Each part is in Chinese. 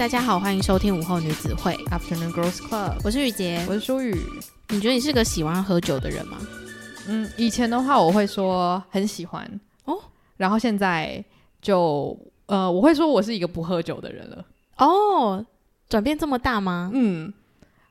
大家好，欢迎收听午后女子会 Afternoon Girls Club。我是雨洁，我是舒雨。你觉得你是个喜欢喝酒的人吗？嗯，以前的话我会说很喜欢哦，然后现在就呃，我会说我是一个不喝酒的人了。哦，转变这么大吗？嗯，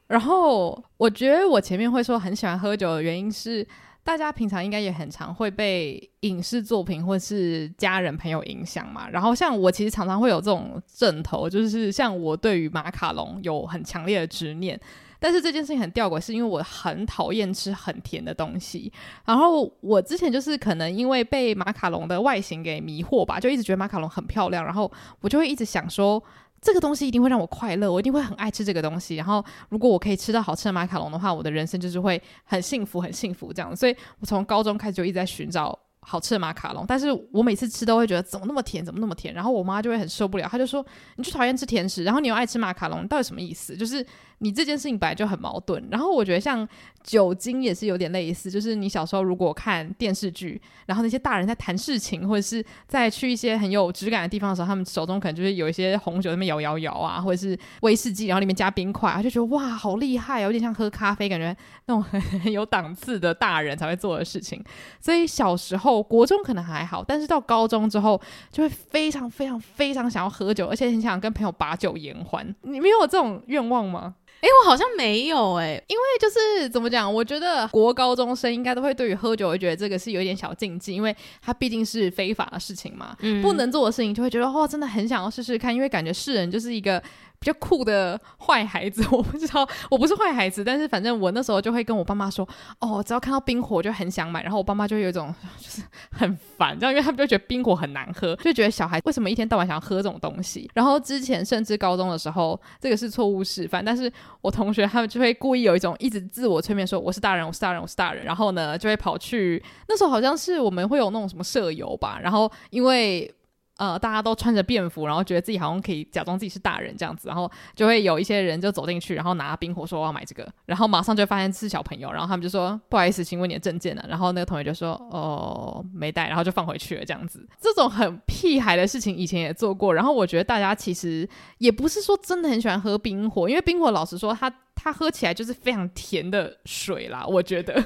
然后我觉得我前面会说很喜欢喝酒的原因是。大家平常应该也很常会被影视作品或是家人朋友影响嘛，然后像我其实常常会有这种症头，就是像我对于马卡龙有很强烈的执念，但是这件事情很吊诡，是因为我很讨厌吃很甜的东西，然后我之前就是可能因为被马卡龙的外形给迷惑吧，就一直觉得马卡龙很漂亮，然后我就会一直想说。这个东西一定会让我快乐，我一定会很爱吃这个东西。然后，如果我可以吃到好吃的马卡龙的话，我的人生就是会很幸福，很幸福这样。所以我从高中开始就一直在寻找好吃的马卡龙，但是我每次吃都会觉得怎么那么甜，怎么那么甜。然后我妈就会很受不了，她就说：“你就讨厌吃甜食，然后你又爱吃马卡龙，到底什么意思？”就是。你这件事情本来就很矛盾，然后我觉得像酒精也是有点类似，就是你小时候如果看电视剧，然后那些大人在谈事情，或者是在去一些很有质感的地方的时候，他们手中可能就是有一些红酒在那边摇摇摇啊，或者是威士忌，然后里面加冰块，就觉得哇好厉害，有点像喝咖啡，感觉那种很很有档次的大人才会做的事情。所以小时候国中可能还好，但是到高中之后就会非常非常非常想要喝酒，而且很想跟朋友把酒言欢。你没有这种愿望吗？哎，我好像没有哎、欸，因为就是怎么讲，我觉得国高中生应该都会对于喝酒会觉得这个是有一点小禁忌，因为它毕竟是非法的事情嘛，嗯、不能做的事情就会觉得哦，真的很想要试试看，因为感觉世人就是一个。比较酷的坏孩子，我不知道，我不是坏孩子，但是反正我那时候就会跟我爸妈说，哦，只要看到冰火就很想买，然后我爸妈就有一种就是很烦，这样，因为他们就觉得冰火很难喝，就觉得小孩为什么一天到晚想要喝这种东西。然后之前甚至高中的时候，这个是错误示范，但是我同学他们就会故意有一种一直自我催眠说我是大人，我是大人，我是大人，然后呢就会跑去那时候好像是我们会有那种什么舍友吧，然后因为。呃，大家都穿着便服，然后觉得自己好像可以假装自己是大人这样子，然后就会有一些人就走进去，然后拿冰火说我要买这个，然后马上就发现是小朋友，然后他们就说不好意思，请问你的证件呢？然后那个同学就说哦没带，然后就放回去了这样子。这种很屁孩的事情以前也做过，然后我觉得大家其实也不是说真的很喜欢喝冰火，因为冰火老实说它它喝起来就是非常甜的水啦，我觉得。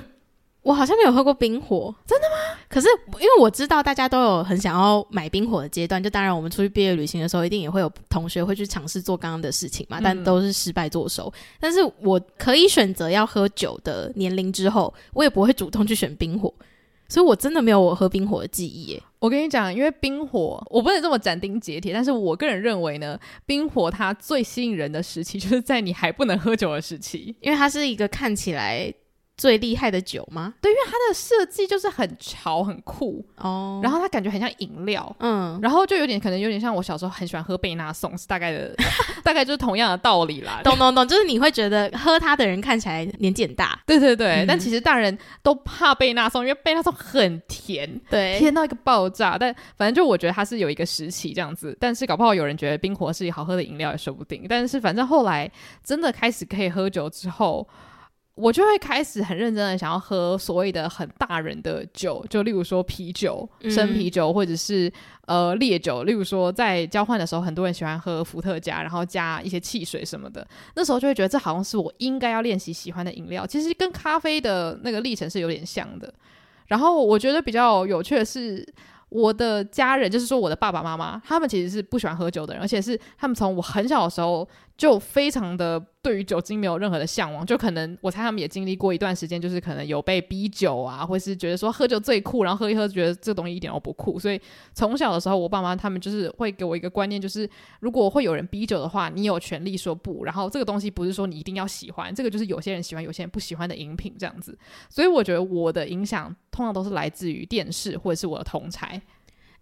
我好像没有喝过冰火，真的吗？可是因为我知道大家都有很想要买冰火的阶段，就当然我们出去毕业旅行的时候，一定也会有同学会去尝试做刚刚的事情嘛，但都是失败作收。嗯、但是我可以选择要喝酒的年龄之后，我也不会主动去选冰火，所以我真的没有我喝冰火的记忆耶。我跟你讲，因为冰火我不能这么斩钉截铁，但是我个人认为呢，冰火它最吸引人的时期就是在你还不能喝酒的时期，因为它是一个看起来。最厉害的酒吗？对，因为它的设计就是很潮、很酷哦，然后它感觉很像饮料，嗯，然后就有点可能有点像我小时候很喜欢喝贝纳颂，是大概的，大概就是同样的道理啦。懂懂懂，就是你会觉得喝它的人看起来年纪很大，对对对，嗯、但其实大人都怕贝纳颂，因为贝纳颂很甜，对，甜到一个爆炸。但反正就我觉得它是有一个时期这样子，但是搞不好有人觉得冰火是好喝的饮料也说不定。但是反正后来真的开始可以喝酒之后。我就会开始很认真的想要喝所谓的很大人的酒，就例如说啤酒、生啤酒，或者是呃烈酒。例如说在交换的时候，很多人喜欢喝伏特加，然后加一些汽水什么的。那时候就会觉得这好像是我应该要练习喜欢的饮料。其实跟咖啡的那个历程是有点像的。然后我觉得比较有趣的是。我的家人，就是说我的爸爸妈妈，他们其实是不喜欢喝酒的人，而且是他们从我很小的时候就非常的对于酒精没有任何的向往，就可能我猜他们也经历过一段时间，就是可能有被逼酒啊，或是觉得说喝酒最酷，然后喝一喝觉得这东西一点都不酷。所以从小的时候，我爸妈他们就是会给我一个观念，就是如果会有人逼酒的话，你有权利说不。然后这个东西不是说你一定要喜欢，这个就是有些人喜欢，有些人不喜欢的饮品这样子。所以我觉得我的影响通常都是来自于电视或者是我的同侪。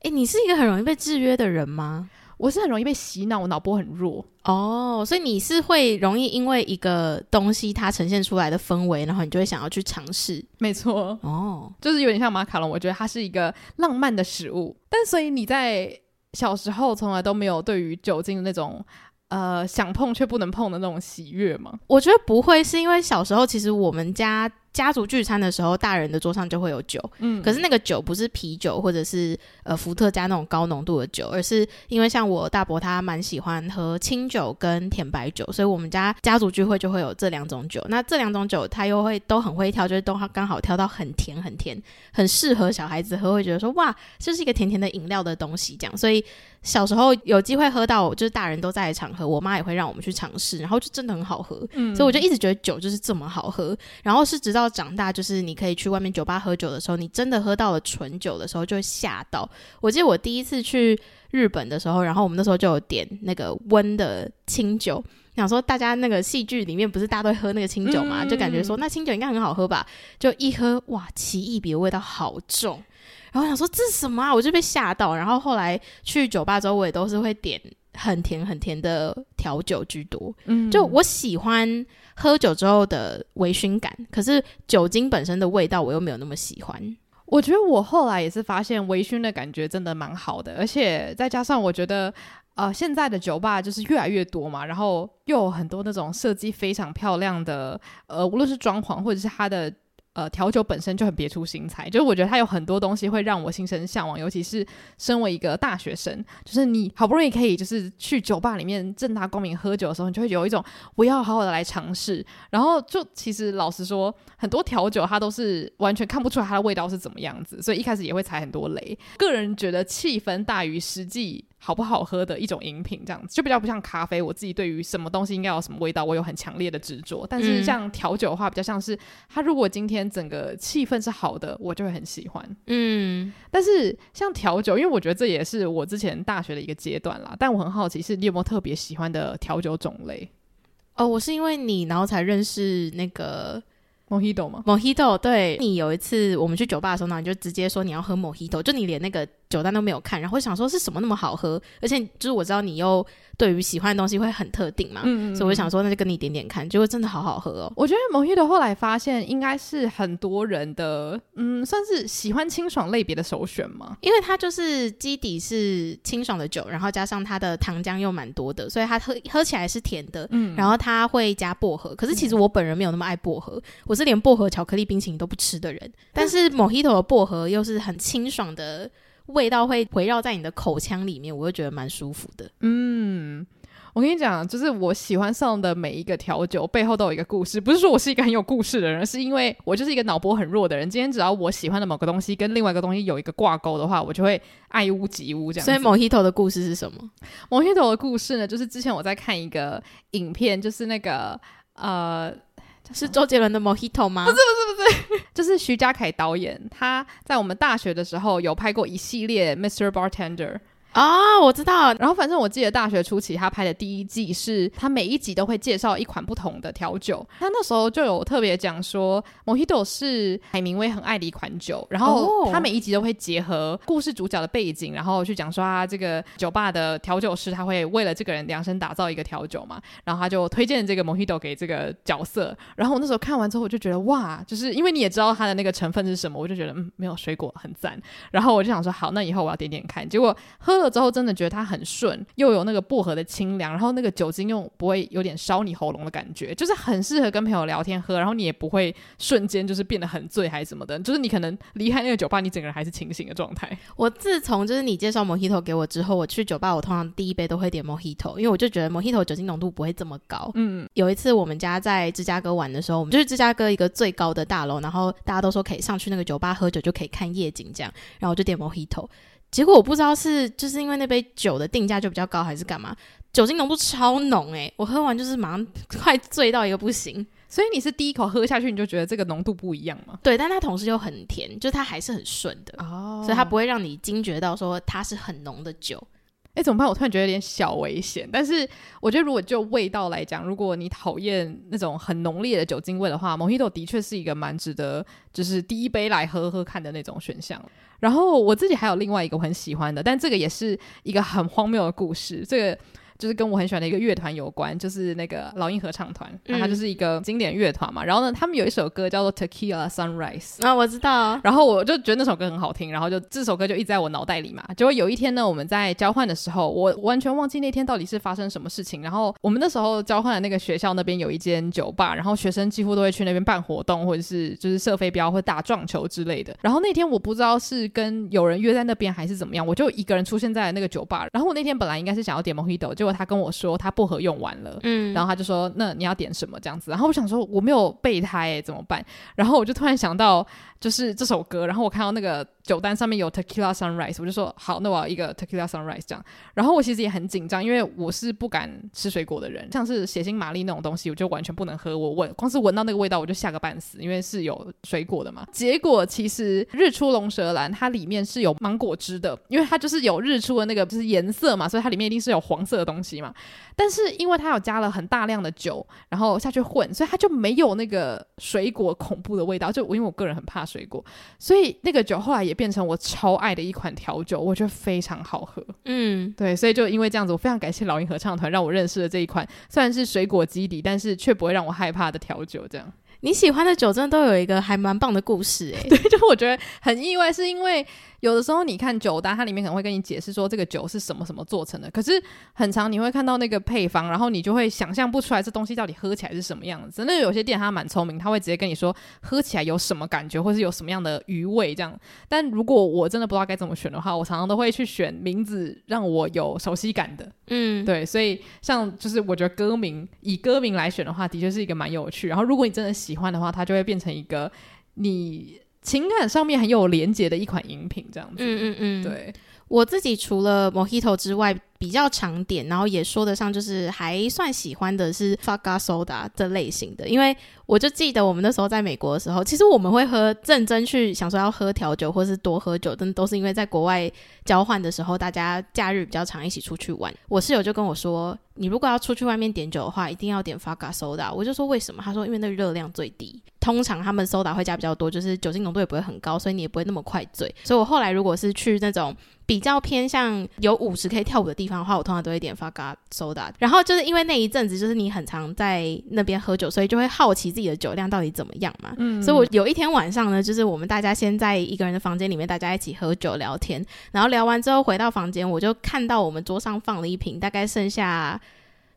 诶，你是一个很容易被制约的人吗？我是很容易被洗脑，我脑波很弱哦，所以你是会容易因为一个东西它呈现出来的氛围，然后你就会想要去尝试。没错，哦，就是有点像马卡龙，我觉得它是一个浪漫的食物，但所以你在小时候从来都没有对于酒精的那种呃想碰却不能碰的那种喜悦吗？我觉得不会，是因为小时候其实我们家。家族聚餐的时候，大人的桌上就会有酒，嗯，可是那个酒不是啤酒或者是呃伏特加那种高浓度的酒，而是因为像我大伯他蛮喜欢喝清酒跟甜白酒，所以我们家家族聚会就会有这两种酒。那这两种酒他又会都很会挑，就是都刚好挑到很甜很甜，很适合小孩子喝，会觉得说哇，这是一个甜甜的饮料的东西这样。所以小时候有机会喝到，就是大人都在的场合，我妈也会让我们去尝试，然后就真的很好喝，嗯，所以我就一直觉得酒就是这么好喝。然后是直到到长大，就是你可以去外面酒吧喝酒的时候，你真的喝到了纯酒的时候，就会吓到。我记得我第一次去日本的时候，然后我们那时候就有点那个温的清酒，想说大家那个戏剧里面不是大家都会喝那个清酒嘛，就感觉说那清酒应该很好喝吧，就一喝哇，奇异比的味道好重，然后想说这是什么啊，我就被吓到。然后后来去酒吧之后，我也都是会点很甜很甜的调酒居多，嗯，就我喜欢。喝酒之后的微醺感，可是酒精本身的味道我又没有那么喜欢。我觉得我后来也是发现微醺的感觉真的蛮好的，而且再加上我觉得，呃，现在的酒吧就是越来越多嘛，然后又有很多那种设计非常漂亮的，呃，无论是装潢或者是它的。呃，调酒本身就很别出心裁，就是我觉得它有很多东西会让我心生向往，尤其是身为一个大学生，就是你好不容易可以就是去酒吧里面正大光明喝酒的时候，你就会有一种我要好好的来尝试。然后就其实老实说，很多调酒它都是完全看不出来它的味道是怎么样子，所以一开始也会踩很多雷。个人觉得气氛大于实际。好不好喝的一种饮品，这样子就比较不像咖啡。我自己对于什么东西应该有什么味道，我有很强烈的执着。但是像调酒的话，比较像是它如果今天整个气氛是好的，我就会很喜欢。嗯，但是像调酒，因为我觉得这也是我之前大学的一个阶段啦。但我很好奇，是你有没有特别喜欢的调酒种类？哦，我是因为你，然后才认识那个。Mojito 吗？Mojito，对，你有一次我们去酒吧的时候呢，你就直接说你要喝 Mojito，就你连那个酒单都没有看，然后想说是什么那么好喝，而且就是我知道你又。对于喜欢的东西会很特定嘛，嗯，所以我想说那就跟你点点看，结果真的好好喝哦。我觉得 Mojito 后来发现应该是很多人的，嗯，算是喜欢清爽类别的首选嘛，因为它就是基底是清爽的酒，然后加上它的糖浆又蛮多的，所以它喝喝起来是甜的，嗯，然后它会加薄荷，可是其实我本人没有那么爱薄荷，我是连薄荷巧克力冰淇淋都不吃的人，但是 Mojito 的薄荷又是很清爽的。味道会围绕在你的口腔里面，我会觉得蛮舒服的。嗯，我跟你讲，就是我喜欢上的每一个调酒背后都有一个故事，不是说我是一个很有故事的人，是因为我就是一个脑波很弱的人。今天只要我喜欢的某个东西跟另外一个东西有一个挂钩的话，我就会爱屋及乌这样。所以 Mojito 的故事是什么？Mojito 的故事呢，就是之前我在看一个影片，就是那个呃。是周杰伦的 Mojito 吗？不是不是不是，就是徐嘉凯导演，他在我们大学的时候有拍过一系列 Mr. Bartender。啊、哦，我知道。然后反正我记得大学初期他拍的第一季是，他每一集都会介绍一款不同的调酒。他那时候就有特别讲说，Mojito 是海明威很爱的一款酒。然后他每一集都会结合故事主角的背景，然后去讲说啊这个酒吧的调酒师他会为了这个人量身打造一个调酒嘛。然后他就推荐这个 Mojito 给这个角色。然后我那时候看完之后，我就觉得哇，就是因为你也知道它的那个成分是什么，我就觉得嗯，没有水果很赞。然后我就想说，好，那以后我要点点看。结果喝。了之后真的觉得它很顺，又有那个薄荷的清凉，然后那个酒精又不会有点烧你喉咙的感觉，就是很适合跟朋友聊天喝，然后你也不会瞬间就是变得很醉还是什么的，就是你可能离开那个酒吧，你整个人还是清醒的状态。我自从就是你介绍 Mojito 给我之后，我去酒吧我通常第一杯都会点 Mojito，因为我就觉得 Mojito 酒精浓度不会这么高。嗯，有一次我们家在芝加哥玩的时候，我们就是芝加哥一个最高的大楼，然后大家都说可以上去那个酒吧喝酒就可以看夜景这样，然后我就点 Mojito。结果我不知道是就是因为那杯酒的定价就比较高还是干嘛，酒精浓度超浓诶、欸，我喝完就是马上快醉到一个不行。所以你是第一口喝下去你就觉得这个浓度不一样吗？对，但它同时又很甜，就它还是很顺的哦，所以它不会让你惊觉到说它是很浓的酒。哎，怎么办？我突然觉得有点小危险。但是我觉得，如果就味道来讲，如果你讨厌那种很浓烈的酒精味的话，Mojito 的确是一个蛮值得，就是第一杯来喝喝看的那种选项。然后我自己还有另外一个我很喜欢的，但这个也是一个很荒谬的故事。这个。就是跟我很喜欢的一个乐团有关，就是那个老鹰合唱团，然后它就是一个经典乐团嘛。然后呢，他们有一首歌叫做《Tequila Sunrise》啊，我知道。然后我就觉得那首歌很好听，然后就这首歌就一直在我脑袋里嘛。结果有一天呢，我们在交换的时候，我完全忘记那天到底是发生什么事情。然后我们那时候交换的那个学校那边有一间酒吧，然后学生几乎都会去那边办活动，或者是就是射飞镖或打撞球之类的。然后那天我不知道是跟有人约在那边还是怎么样，我就一个人出现在那个酒吧。然后我那天本来应该是想要点 Mojito，结果他跟我说他薄荷用完了，嗯，然后他就说，那你要点什么这样子？然后我想说我没有备胎诶，怎么办？然后我就突然想到就是这首歌，然后我看到那个。酒单上面有 Tequila Sunrise，我就说好，那我要一个 Tequila Sunrise 这样。然后我其实也很紧张，因为我是不敢吃水果的人，像是血腥玛丽那种东西，我就完全不能喝。我闻光是闻到那个味道，我就吓个半死，因为是有水果的嘛。结果其实日出龙舌兰它里面是有芒果汁的，因为它就是有日出的那个就是颜色嘛，所以它里面一定是有黄色的东西嘛。但是因为它有加了很大量的酒，然后下去混，所以它就没有那个水果恐怖的味道。就我因为我个人很怕水果，所以那个酒后来也变成我超爱的一款调酒，我觉得非常好喝。嗯，对，所以就因为这样子，我非常感谢老鹰合唱团让我认识了这一款虽然是水果基底，但是却不会让我害怕的调酒。这样。你喜欢的酒真的都有一个还蛮棒的故事诶，对，就我觉得很意外，是因为有的时候你看酒单，它里面可能会跟你解释说这个酒是什么什么做成的，可是很长你会看到那个配方，然后你就会想象不出来这东西到底喝起来是什么样子。那有些店它蛮聪明，他会直接跟你说喝起来有什么感觉，或是有什么样的余味这样。但如果我真的不知道该怎么选的话，我常常都会去选名字让我有熟悉感的。嗯，对，所以像就是我觉得歌名以歌名来选的话，的确是一个蛮有趣。然后如果你真的喜欢的话，它就会变成一个你情感上面很有连结的一款饮品，这样子。嗯嗯嗯，对。我自己除了 Mojito 之外，比较常点，然后也说得上就是还算喜欢的是 Vodka Soda 这类型的，因为我就记得我们那时候在美国的时候，其实我们会喝认真去想说要喝调酒或是多喝酒，但都是因为在国外交换的时候，大家假日比较常一起出去玩。我室友就跟我说，你如果要出去外面点酒的话，一定要点 Vodka Soda。我就说为什么？他说因为那个热量最低，通常他们 Soda 会加比较多，就是酒精浓度也不会很高，所以你也不会那么快醉。所以我后来如果是去那种比较偏向有舞池可以跳舞的地方的话，我通常都会点 fuck Soda。然后就是因为那一阵子，就是你很常在那边喝酒，所以就会好奇自己的酒量到底怎么样嘛。嗯，所以我有一天晚上呢，就是我们大家先在一个人的房间里面，大家一起喝酒聊天。然后聊完之后回到房间，我就看到我们桌上放了一瓶，大概剩下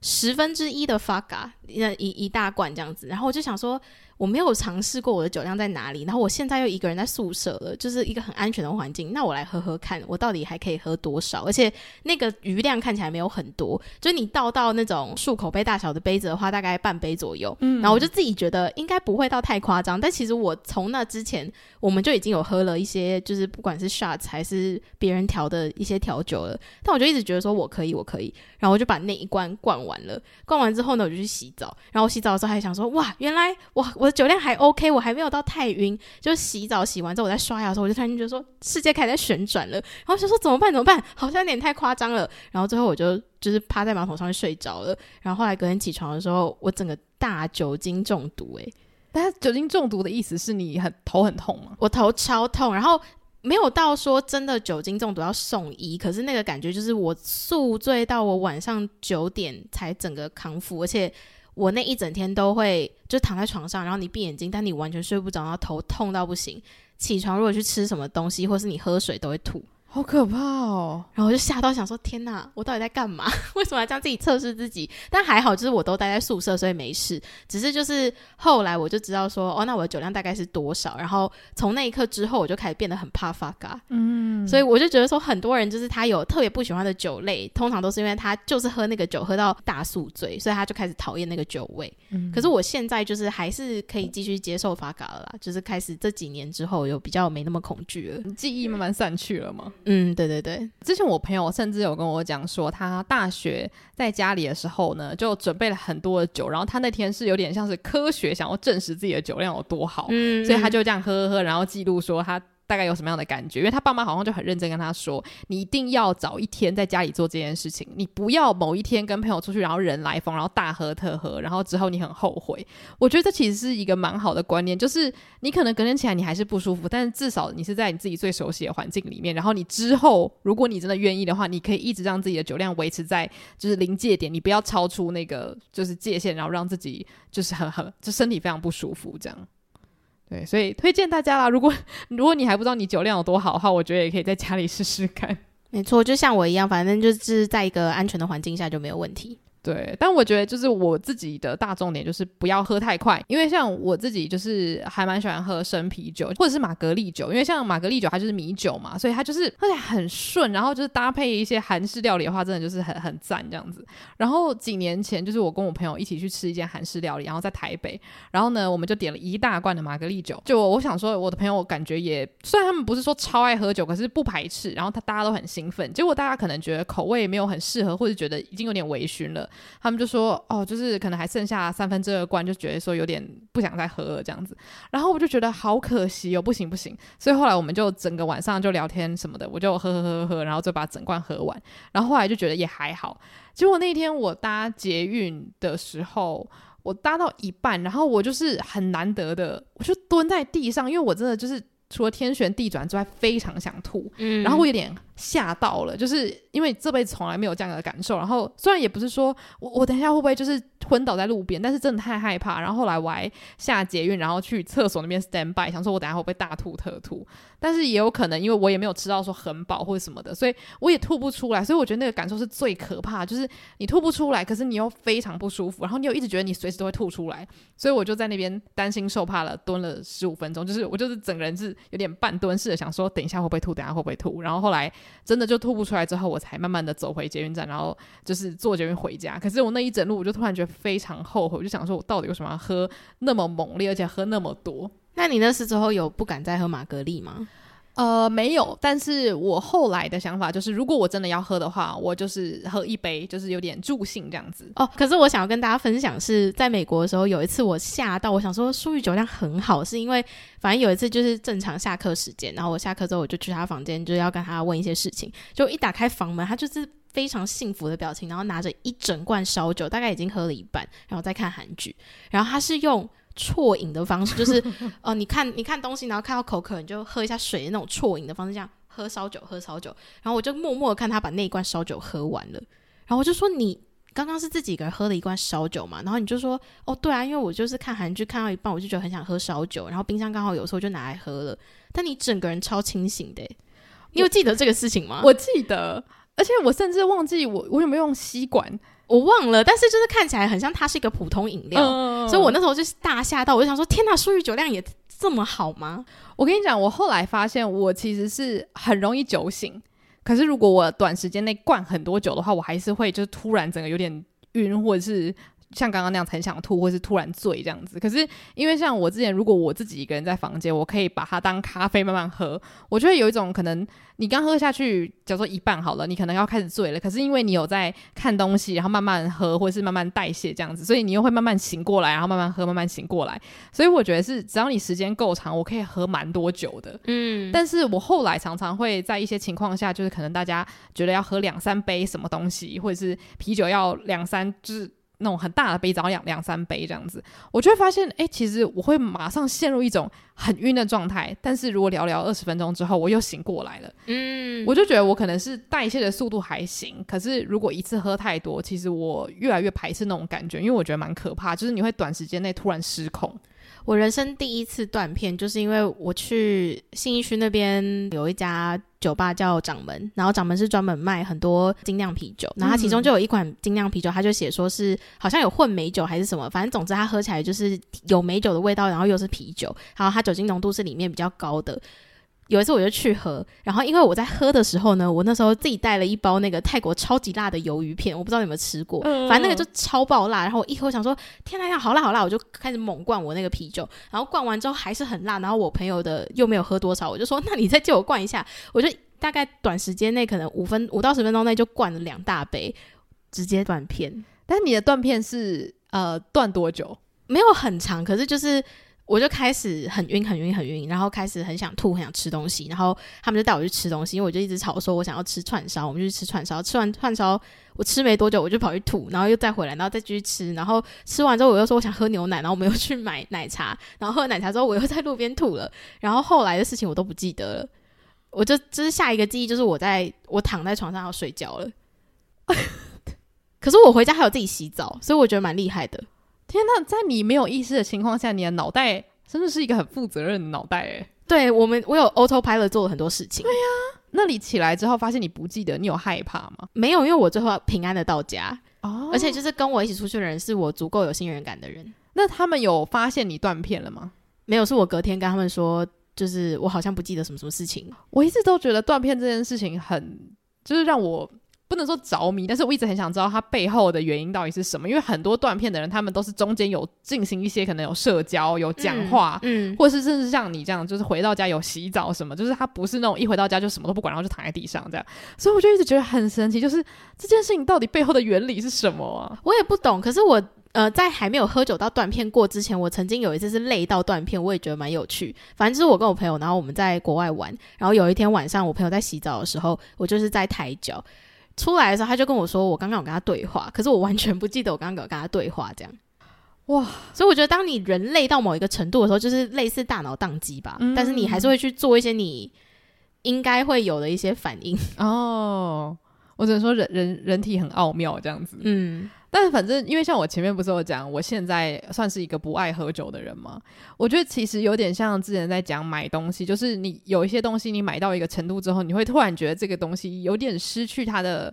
十分之一的 Vodka，一一一大罐这样子。然后我就想说。我没有尝试过我的酒量在哪里，然后我现在又一个人在宿舍了，就是一个很安全的环境。那我来喝喝看，我到底还可以喝多少？而且那个余量看起来没有很多，就是你倒到那种漱口杯大小的杯子的话，大概半杯左右。嗯，然后我就自己觉得应该不会到太夸张。但其实我从那之前，我们就已经有喝了一些，就是不管是 shots 还是别人调的一些调酒了。但我就一直觉得说我可以，我可以。然后我就把那一罐灌完了。灌完之后呢，我就去洗澡。然后我洗澡的时候还想说，哇，原来哇我。我的酒量还 OK，我还没有到太晕。就洗澡洗完之后，我在刷牙的时候，我就突然间觉得说世界开始在旋转了。然后就说怎么办？怎么办？好像有点太夸张了。然后最后我就就是趴在马桶上面睡着了。然后后来隔天起床的时候，我整个大酒精中毒。诶，但是酒精中毒的意思是你很头很痛吗？我头超痛，然后没有到说真的酒精中毒要送医，可是那个感觉就是我宿醉到我晚上九点才整个康复，而且。我那一整天都会就躺在床上，然后你闭眼睛，但你完全睡不着，然后头痛到不行。起床如果去吃什么东西，或是你喝水都会吐。好可怕哦！然后我就吓到想说：天哪，我到底在干嘛？为什么要这样自己测试自己？但还好，就是我都待在宿舍，所以没事。只是就是后来我就知道说，哦，那我的酒量大概是多少？然后从那一刻之后，我就开始变得很怕 Vodka。嗯，所以我就觉得说，很多人就是他有特别不喜欢的酒类，通常都是因为他就是喝那个酒喝到大宿醉，所以他就开始讨厌那个酒味。嗯，可是我现在就是还是可以继续接受 Vodka 了啦，就是开始这几年之后有比较没那么恐惧了。记忆慢慢散去了吗？嗯，对对对。之前我朋友甚至有跟我讲说，他大学在家里的时候呢，就准备了很多的酒，然后他那天是有点像是科学想要证实自己的酒量有多好，嗯，所以他就这样喝喝喝，然后记录说他。大概有什么样的感觉？因为他爸妈好像就很认真跟他说：“你一定要找一天在家里做这件事情，你不要某一天跟朋友出去，然后人来疯，然后大喝特喝，然后之后你很后悔。”我觉得这其实是一个蛮好的观念，就是你可能隔天起来你还是不舒服，但是至少你是在你自己最熟悉的环境里面。然后你之后，如果你真的愿意的话，你可以一直让自己的酒量维持在就是临界点，你不要超出那个就是界限，然后让自己就是很很就身体非常不舒服这样。对，所以推荐大家啦。如果 如果你还不知道你酒量有多好的话，我觉得也可以在家里试试看。没错，就像我一样，反正就是在一个安全的环境下就没有问题。对，但我觉得就是我自己的大重点就是不要喝太快，因为像我自己就是还蛮喜欢喝生啤酒或者是玛格丽酒，因为像玛格丽酒它就是米酒嘛，所以它就是喝起来很顺，然后就是搭配一些韩式料理的话，真的就是很很赞这样子。然后几年前就是我跟我朋友一起去吃一间韩式料理，然后在台北，然后呢我们就点了一大罐的玛格丽酒，就我想说我的朋友感觉也虽然他们不是说超爱喝酒，可是不排斥，然后他大家都很兴奋，结果大家可能觉得口味没有很适合，或者觉得已经有点微醺了。他们就说：“哦，就是可能还剩下三分之二罐，就觉得说有点不想再喝了这样子。”然后我就觉得好可惜哦，不行不行。所以后来我们就整个晚上就聊天什么的，我就喝喝喝喝，然后就把整罐喝完。然后后来就觉得也还好。结果那天我搭捷运的时候，我搭到一半，然后我就是很难得的，我就蹲在地上，因为我真的就是除了天旋地转之外，非常想吐。嗯，然后我有点。吓到了，就是因为这辈子从来没有这样的感受。然后虽然也不是说我我等一下会不会就是昏倒在路边，但是真的太害怕。然后后来我还下捷运，然后去厕所那边 stand by，想说我等下会不会大吐特吐。但是也有可能，因为我也没有吃到说很饱或者什么的，所以我也吐不出来。所以我觉得那个感受是最可怕，就是你吐不出来，可是你又非常不舒服，然后你又一直觉得你随时都会吐出来。所以我就在那边担心受怕了，蹲了十五分钟，就是我就是整个人是有点半蹲式的，想说等一下会不会吐，等下会不会吐。然后后来。真的就吐不出来之后，我才慢慢的走回捷运站，然后就是坐捷运回家。可是我那一整路，我就突然觉得非常后悔，我就想说，我到底为什么要喝那么猛烈，而且喝那么多？那你那时之后有不敢再喝玛格丽吗？呃，没有，但是我后来的想法就是，如果我真的要喝的话，我就是喝一杯，就是有点助兴这样子。哦，可是我想要跟大家分享是在美国的时候，有一次我吓到，我想说书宇酒量很好，是因为反正有一次就是正常下课时间，然后我下课之后我就去他房间，就要跟他问一些事情，就一打开房门，他就是非常幸福的表情，然后拿着一整罐烧酒，大概已经喝了一半，然后在看韩剧，然后他是用。啜饮的方式就是，哦、你看，你看东西，然后看到口渴，你就喝一下水的那种啜饮的方式，这样喝烧酒，喝烧酒。然后我就默默看他把那一罐烧酒喝完了，然后我就说：“你刚刚是自己一个人喝了一罐烧酒嘛？”然后你就说：“哦，对啊，因为我就是看韩剧看到一半，我就觉得很想喝烧酒，然后冰箱刚好有时候就拿来喝了。但你整个人超清醒的，你有记得这个事情吗？”我记得，而且我甚至忘记我我有没有用吸管。我忘了，但是就是看起来很像它是一个普通饮料，嗯，所以我那时候就是大吓到，我就想说：天哪，舒玉酒量也这么好吗？我跟你讲，我后来发现我其实是很容易酒醒，可是如果我短时间内灌很多酒的话，我还是会就是突然整个有点晕，或者是。像刚刚那样很想吐，或是突然醉这样子。可是因为像我之前，如果我自己一个人在房间，我可以把它当咖啡慢慢喝。我觉得有一种可能，你刚喝下去，假如说一半好了，你可能要开始醉了。可是因为你有在看东西，然后慢慢喝，或是慢慢代谢这样子，所以你又会慢慢醒过来，然后慢慢喝，慢慢醒过来。所以我觉得是只要你时间够长，我可以喝蛮多酒的。嗯，但是我后来常常会在一些情况下，就是可能大家觉得要喝两三杯什么东西，或者是啤酒要两三支。那种很大的杯子，然后两两三杯这样子，我就会发现，哎、欸，其实我会马上陷入一种很晕的状态。但是如果聊聊二十分钟之后，我又醒过来了。嗯，我就觉得我可能是代谢的速度还行，可是如果一次喝太多，其实我越来越排斥那种感觉，因为我觉得蛮可怕，就是你会短时间内突然失控。我人生第一次断片，就是因为我去信义区那边有一家酒吧叫掌门，然后掌门是专门卖很多精酿啤酒，然后它其中就有一款精酿啤酒，他就写说是好像有混美酒还是什么，反正总之它喝起来就是有美酒的味道，然后又是啤酒，然后它酒精浓度是里面比较高的。有一次我就去喝，然后因为我在喝的时候呢，我那时候自己带了一包那个泰国超级辣的鱿鱼片，我不知道你有没有吃过，反正那个就超爆辣。然后我一喝想说天哪，好辣好辣，我就开始猛灌我那个啤酒，然后灌完之后还是很辣。然后我朋友的又没有喝多少，我就说那你再借我灌一下，我就。大概短时间内可能五分五到十分钟内就灌了两大杯，直接断片。但是你的断片是呃断多久？没有很长，可是就是。我就开始很晕，很晕，很晕，然后开始很想吐，很想吃东西，然后他们就带我去吃东西，因为我就一直吵说，我想要吃串烧，我们就去吃串烧，吃完串烧，我吃没多久，我就跑去吐，然后又再回来，然后再继续吃，然后吃完之后，我又说我想喝牛奶，然后我们又去买奶茶，然后喝奶茶之后，我又在路边吐了，然后后来的事情我都不记得了，我就就是下一个记忆就是我在我躺在床上要睡觉了，可是我回家还有自己洗澡，所以我觉得蛮厉害的。天呐，在你没有意识的情况下，你的脑袋真的是一个很负责任的脑袋诶。对我们，我有 autopilot 做了很多事情。对呀、那你起来之后发现你不记得，你有害怕吗？没有，因为我最后平安的到家。哦，而且就是跟我一起出去的人是我足够有信任感的人。那他们有发现你断片了吗？没有，是我隔天跟他们说，就是我好像不记得什么什么事情。我一直都觉得断片这件事情很，就是让我。不能说着迷，但是我一直很想知道它背后的原因到底是什么。因为很多断片的人，他们都是中间有进行一些可能有社交、有讲话，嗯，嗯，或是甚至像你这样，就是回到家有洗澡什么，就是他不是那种一回到家就什么都不管，然后就躺在地上这样。所以我就一直觉得很神奇，就是这件事情到底背后的原理是什么啊？我也不懂。可是我呃，在还没有喝酒到断片过之前，我曾经有一次是累到断片，我也觉得蛮有趣。反正就是我跟我朋友，然后我们在国外玩，然后有一天晚上，我朋友在洗澡的时候，我就是在抬脚。出来的时候，他就跟我说：“我刚刚有跟他对话，可是我完全不记得我刚刚有跟他对话。”这样，哇！所以我觉得，当你人累到某一个程度的时候，就是类似大脑宕机吧。嗯，但是你还是会去做一些你应该会有的一些反应。哦，我只能说人人人体很奥妙，这样子。嗯。但反正，因为像我前面不是有讲，我现在算是一个不爱喝酒的人嘛。我觉得其实有点像之前在讲买东西，就是你有一些东西，你买到一个程度之后，你会突然觉得这个东西有点失去它的。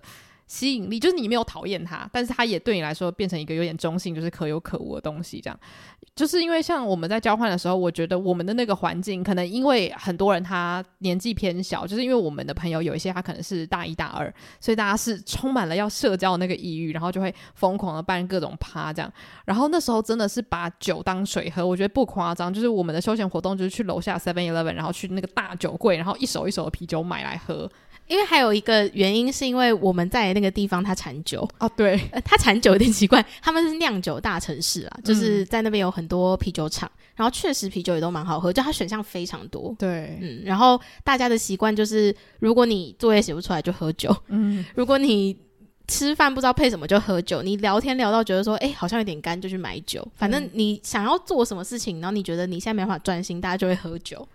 吸引力就是你没有讨厌它，但是它也对你来说变成一个有点中性，就是可有可无的东西。这样，就是因为像我们在交换的时候，我觉得我们的那个环境，可能因为很多人他年纪偏小，就是因为我们的朋友有一些他可能是大一大二，所以大家是充满了要社交的那个抑郁，然后就会疯狂的办各种趴这样。然后那时候真的是把酒当水喝，我觉得不夸张，就是我们的休闲活动就是去楼下 Seven Eleven，然后去那个大酒柜，然后一手一手的啤酒买来喝。因为还有一个原因，是因为我们在那个地方它产酒。哦，对，呃，它产酒有点奇怪，他们是酿酒大城市啊，就是在那边有很多啤酒厂，然后确实啤酒也都蛮好喝，就它选项非常多，对，嗯，然后大家的习惯就是，如果你作业写不出来就喝酒，嗯，如果你吃饭不知道配什么就喝酒，你聊天聊到觉得说，哎，好像有点干就去买酒，反正你想要做什么事情，然后你觉得你现在没办法专心，大家就会喝酒。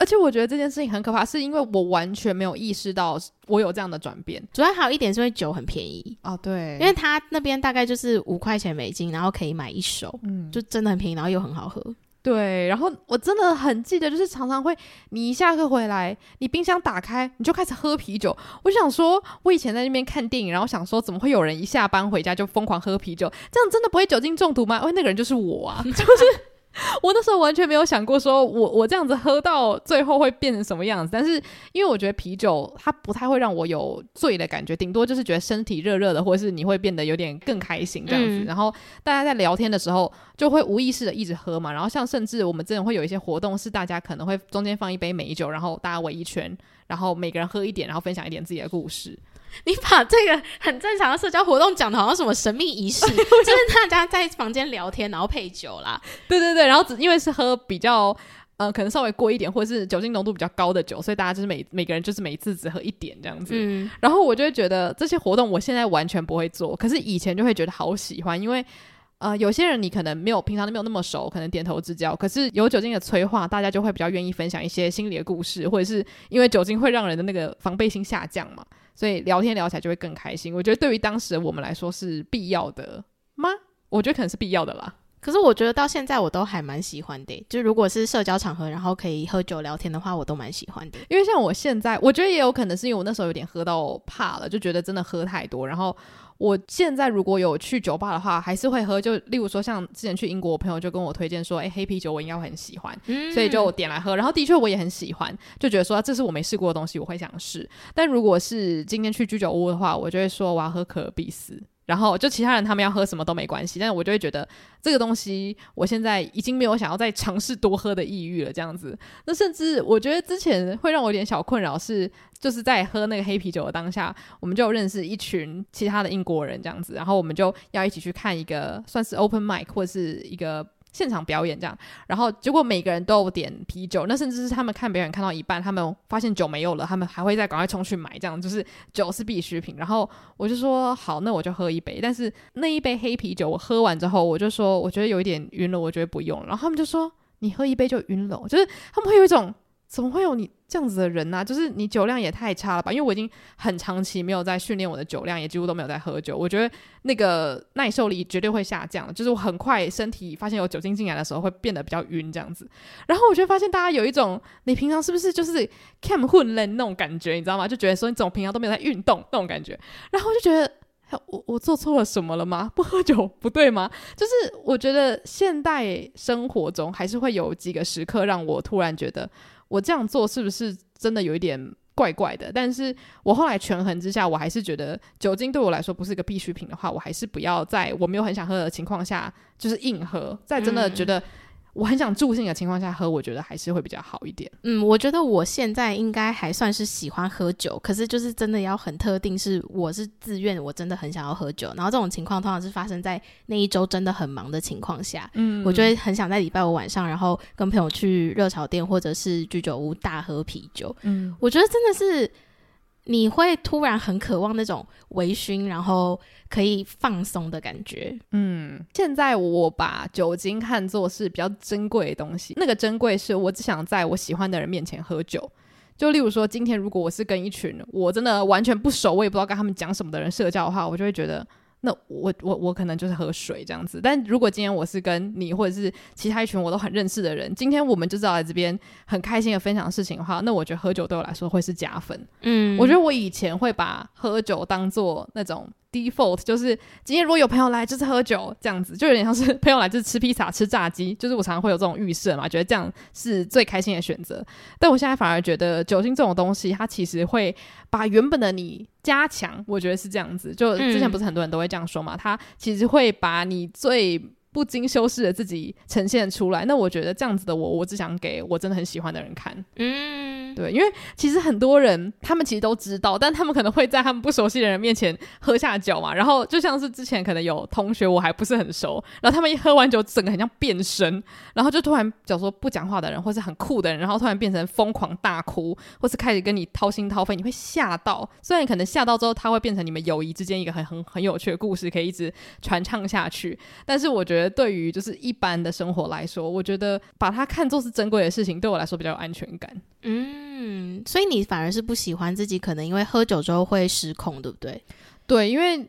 而且我觉得这件事情很可怕，是因为我完全没有意识到我有这样的转变。主要还有一点是因为酒很便宜哦，对，因为他那边大概就是五块钱美金，然后可以买一手，嗯，就真的很便宜，然后又很好喝。对，然后我真的很记得，就是常常会你一下课回来，你冰箱打开，你就开始喝啤酒。我想说，我以前在那边看电影，然后想说，怎么会有人一下班回家就疯狂喝啤酒？这样真的不会酒精中毒吗？因为那个人就是我啊，就是。我那时候完全没有想过，说我我这样子喝到最后会变成什么样子。但是因为我觉得啤酒它不太会让我有醉的感觉，顶多就是觉得身体热热的，或者是你会变得有点更开心这样子。嗯、然后大家在聊天的时候就会无意识的一直喝嘛。然后像甚至我们真的会有一些活动，是大家可能会中间放一杯美酒，然后大家围一圈，然后每个人喝一点，然后分享一点自己的故事。你把这个很正常的社交活动讲的好像什么神秘仪式，就是大家在房间聊天，然后配酒啦。对对对，然后只因为是喝比较呃，可能稍微贵一点，或者是酒精浓度比较高的酒，所以大家就是每每个人就是每次只喝一点这样子。嗯，然后我就会觉得这些活动我现在完全不会做，可是以前就会觉得好喜欢，因为。呃，有些人你可能没有平常都没有那么熟，可能点头之交。可是有酒精的催化，大家就会比较愿意分享一些心里的故事，或者是因为酒精会让人的那个防备心下降嘛，所以聊天聊起来就会更开心。我觉得对于当时的我们来说是必要的吗？我觉得可能是必要的啦。可是我觉得到现在我都还蛮喜欢的，就如果是社交场合，然后可以喝酒聊天的话，我都蛮喜欢的。因为像我现在，我觉得也有可能是因为我那时候有点喝到怕了，就觉得真的喝太多，然后。我现在如果有去酒吧的话，还是会喝。就例如说，像之前去英国，我朋友就跟我推荐说，诶、欸，黑啤酒我应该会很喜欢，嗯、所以就点来喝。然后的确我也很喜欢，就觉得说这是我没试过的东西，我会想试。但如果是今天去居酒屋的话，我就会说我要喝可尔必思。然后就其他人他们要喝什么都没关系，但是我就会觉得这个东西我现在已经没有想要再尝试多喝的意欲了，这样子。那甚至我觉得之前会让我有点小困扰是，就是在喝那个黑啤酒的当下，我们就认识一群其他的英国人这样子，然后我们就要一起去看一个算是 open mic 或者是一个。现场表演这样，然后结果每个人都有点啤酒，那甚至是他们看表演看到一半，他们发现酒没有了，他们还会再赶快冲去买，这样就是酒是必需品。然后我就说好，那我就喝一杯。但是那一杯黑啤酒我喝完之后，我就说我觉得有一点晕了，我觉得不用。然后他们就说你喝一杯就晕了，就是他们会有一种。怎么会有你这样子的人呢、就是你酒量也太差了吧？因为我已经很长期没有在训练我的酒量，也几乎都没有在喝酒。我觉得那个耐受力绝对会下降，就是我很快身体发现有酒精进来的时候会变得比较晕这样子。然后我就发现大家有一种，你平常是不是就是 cam 混人那种感觉，你知道吗？就觉得说你怎么平常都没有在运动那种感觉。然后我就觉得我我做错了什么了吗？不喝酒不对吗？就是我觉得现代生活中还是会有几个时刻让我突然觉得。我这样做是不是真的有一点怪怪的？但是我后来权衡之下，我还是觉得酒精对我来说不是一个必需品的话，我还是不要在我没有很想喝的情况下，就是硬喝。在真的觉得。我很想助兴的情况下喝，我觉得还是会比较好一点。嗯，我觉得我现在应该还算是喜欢喝酒，可是就是真的要很特定，是我是自愿，我真的很想要喝酒。然后这种情况通常是发生在那一周真的很忙的情况下，嗯，我就会很想在礼拜五晚上，然后跟朋友去热炒店或者是居酒屋大喝啤酒。嗯，我觉得真的是。你会突然很渴望那种微醺，然后可以放松的感觉。嗯，现在我把酒精看作是比较珍贵的东西。那个珍贵是我只想在我喜欢的人面前喝酒。就例如说，今天如果我是跟一群我真的完全不熟，我也不知道跟他们讲什么的人社交的话，我就会觉得。那我我我可能就是喝水这样子，但如果今天我是跟你或者是其他一群我都很认识的人，今天我们就知道来这边很开心的分享事情的话，那我觉得喝酒对我来说会是加分。嗯，我觉得我以前会把喝酒当做那种。Default 就是今天如果有朋友来就是喝酒这样子，就有点像是 朋友来就是吃披萨吃炸鸡，就是我常常会有这种预设嘛，觉得这样是最开心的选择。但我现在反而觉得酒精这种东西，它其实会把原本的你加强，我觉得是这样子。就之前不是很多人都会这样说嘛，它其实会把你最不经修饰的自己呈现出来。那我觉得这样子的我，我只想给我真的很喜欢的人看。嗯。对，因为其实很多人他们其实都知道，但他们可能会在他们不熟悉的人面前喝下酒嘛。然后就像是之前可能有同学我还不是很熟，然后他们一喝完酒，整个很像变身，然后就突然假如说不讲话的人或是很酷的人，然后突然变成疯狂大哭，或是开始跟你掏心掏肺，你会吓到。虽然可能吓到之后，他会变成你们友谊之间一个很很很有趣的故事，可以一直传唱下去。但是我觉得对于就是一般的生活来说，我觉得把它看作是珍贵的事情，对我来说比较有安全感。嗯。嗯，所以你反而是不喜欢自己可能因为喝酒之后会失控，对不对？对，因为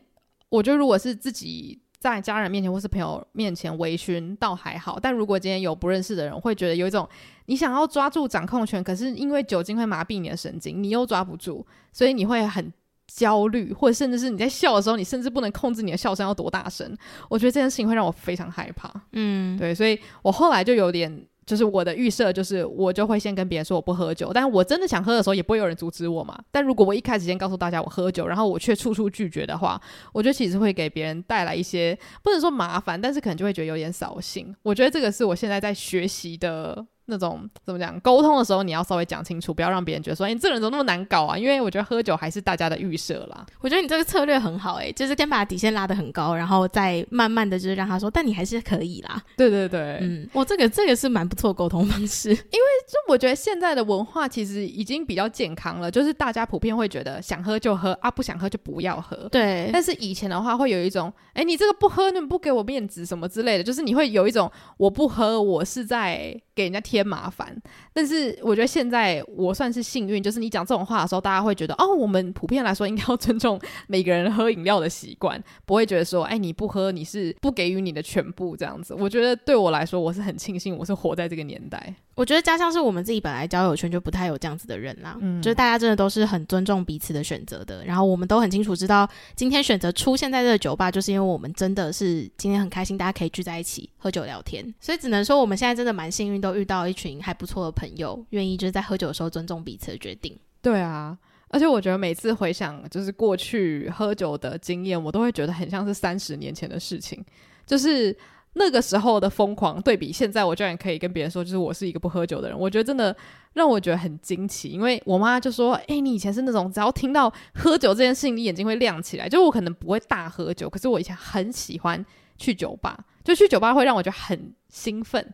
我觉得如果是自己在家人面前或是朋友面前微醺倒还好，但如果今天有不认识的人，会觉得有一种你想要抓住掌控权，可是因为酒精会麻痹你的神经，你又抓不住，所以你会很焦虑，或者甚至是你在笑的时候，你甚至不能控制你的笑声要多大声。我觉得这件事情会让我非常害怕。嗯，对，所以我后来就有点。就是我的预设，就是我就会先跟别人说我不喝酒，但是我真的想喝的时候，也不会有人阻止我嘛。但如果我一开始先告诉大家我喝酒，然后我却处处拒绝的话，我觉得其实会给别人带来一些不能说麻烦，但是可能就会觉得有点扫兴。我觉得这个是我现在在学习的。那种怎么讲？沟通的时候你要稍微讲清楚，不要让别人觉得说，哎，你这个人怎么那么难搞啊？因为我觉得喝酒还是大家的预设啦。我觉得你这个策略很好，哎，就是先把底线拉得很高，然后再慢慢的就是让他说，但你还是可以啦。对对对，嗯，我这个这个是蛮不错沟通方式，因为就我觉得现在的文化其实已经比较健康了，就是大家普遍会觉得想喝就喝啊，不想喝就不要喝。对，但是以前的话会有一种，哎，你这个不喝，你不给我面子什么之类的，就是你会有一种我不喝，我是在。给人家添麻烦，但是我觉得现在我算是幸运，就是你讲这种话的时候，大家会觉得哦，我们普遍来说应该要尊重每个人喝饮料的习惯，不会觉得说，哎，你不喝你是不给予你的全部这样子。我觉得对我来说，我是很庆幸我是活在这个年代。我觉得加上是我们自己本来交友圈就不太有这样子的人啦，嗯，就是大家真的都是很尊重彼此的选择的，然后我们都很清楚知道今天选择出现在这个酒吧，就是因为我们真的是今天很开心，大家可以聚在一起喝酒聊天，所以只能说我们现在真的蛮幸运，都遇到一群还不错的朋友，愿意就是在喝酒的时候尊重彼此的决定。对啊。而且我觉得每次回想就是过去喝酒的经验，我都会觉得很像是三十年前的事情，就是那个时候的疯狂对比现在，我居然可以跟别人说，就是我是一个不喝酒的人，我觉得真的让我觉得很惊奇。因为我妈就说：“诶，你以前是那种只要听到喝酒这件事情，你眼睛会亮起来。”就我可能不会大喝酒，可是我以前很喜欢去酒吧，就去酒吧会让我觉得很兴奋。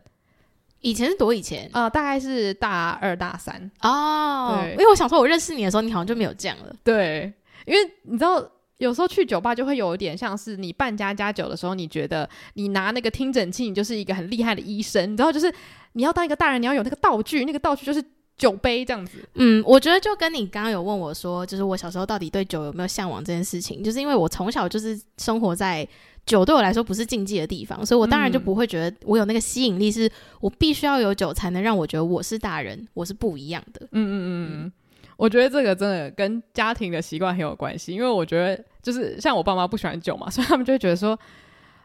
以前是多以前啊、呃，大概是大二大三哦。对，因为我想说，我认识你的时候，你好像就没有这样了。对，因为你知道，有时候去酒吧就会有一点像是你扮家家酒的时候，你觉得你拿那个听诊器，你就是一个很厉害的医生。你知道，就是你要当一个大人，你要有那个道具，那个道具就是酒杯这样子。嗯，我觉得就跟你刚刚有问我说，就是我小时候到底对酒有没有向往这件事情，就是因为我从小就是生活在。酒对我来说不是禁忌的地方，所以我当然就不会觉得我有那个吸引力，是我必须要有酒才能让我觉得我是大人，我是不一样的。嗯嗯嗯嗯，我觉得这个真的跟家庭的习惯很有关系，因为我觉得就是像我爸妈不喜欢酒嘛，所以他们就会觉得说，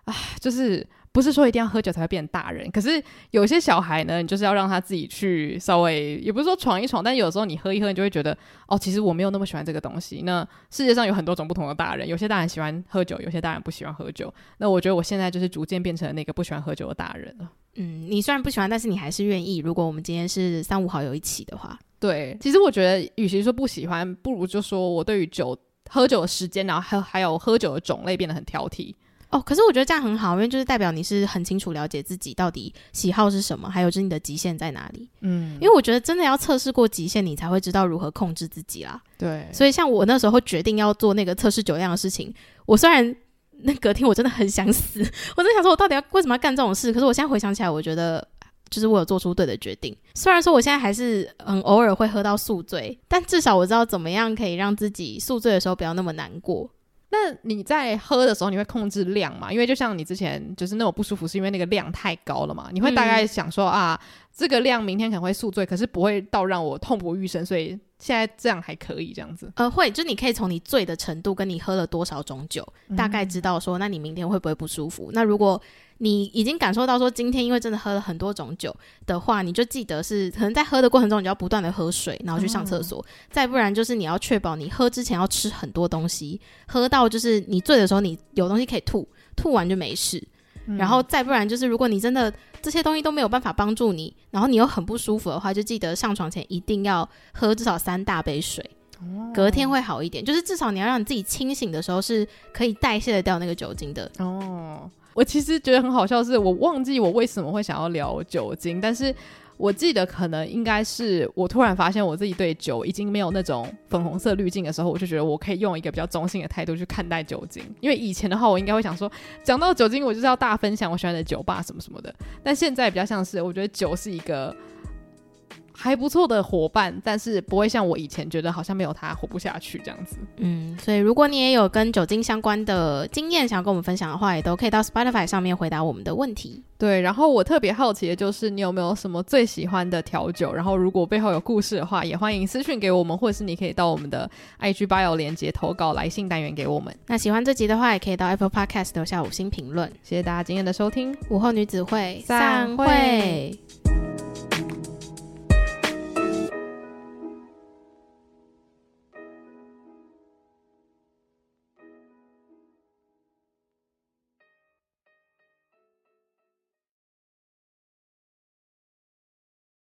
啊，就是。不是说一定要喝酒才会变大人，可是有些小孩呢，你就是要让他自己去稍微，也不是说闯一闯，但有时候你喝一喝，你就会觉得，哦，其实我没有那么喜欢这个东西。那世界上有很多种不同的大人，有些大人喜欢喝酒，有些大人不喜欢喝酒。那我觉得我现在就是逐渐变成那个不喜欢喝酒的大人了。嗯，你虽然不喜欢，但是你还是愿意。如果我们今天是三五好友一起的话，对，其实我觉得，与其说不喜欢，不如就说我对于酒喝酒的时间，然后还还有喝酒的种类变得很挑剔。哦，可是我觉得这样很好，因为就是代表你是很清楚了解自己到底喜好是什么，还有就是你的极限在哪里。嗯，因为我觉得真的要测试过极限，你才会知道如何控制自己啦。对，所以像我那时候决定要做那个测试酒量的事情，我虽然那隔天 我真的很想死，我在想说我到底要为什么要干这种事？可是我现在回想起来，我觉得就是我有做出对的决定。虽然说我现在还是很偶尔会喝到宿醉，但至少我知道怎么样可以让自己宿醉的时候不要那么难过。那你在喝的时候，你会控制量吗？因为就像你之前就是那种不舒服，是因为那个量太高了嘛？你会大概想说、嗯、啊，这个量明天可能会宿醉，可是不会到让我痛不欲生，所以现在这样还可以这样子。呃，会，就你可以从你醉的程度跟你喝了多少种酒，嗯、大概知道说，那你明天会不会不舒服？那如果你已经感受到说今天因为真的喝了很多种酒的话，你就记得是可能在喝的过程中，你就要不断的喝水，然后去上厕所。哦、再不然就是你要确保你喝之前要吃很多东西，喝到就是你醉的时候你有东西可以吐，吐完就没事。嗯、然后再不然就是如果你真的这些东西都没有办法帮助你，然后你又很不舒服的话，就记得上床前一定要喝至少三大杯水，哦、隔天会好一点。就是至少你要让你自己清醒的时候是可以代谢得掉那个酒精的哦。我其实觉得很好笑，是我忘记我为什么会想要聊酒精，但是我记得可能应该是我突然发现我自己对酒已经没有那种粉红色滤镜的时候，我就觉得我可以用一个比较中性的态度去看待酒精。因为以前的话，我应该会想说，讲到酒精，我就是要大分享我喜欢的酒吧什么什么的。但现在比较像是，我觉得酒是一个。还不错的伙伴，但是不会像我以前觉得好像没有他活不下去这样子。嗯，所以如果你也有跟酒精相关的经验想要跟我们分享的话，也都可以到 Spotify 上面回答我们的问题。对，然后我特别好奇的就是你有没有什么最喜欢的调酒？然后如果背后有故事的话，也欢迎私讯给我们，或者是你可以到我们的 IG bio 连接投稿来信单元给我们。那喜欢这集的话，也可以到 Apple Podcast 留下五星评论。谢谢大家今天的收听，午后女子会散会。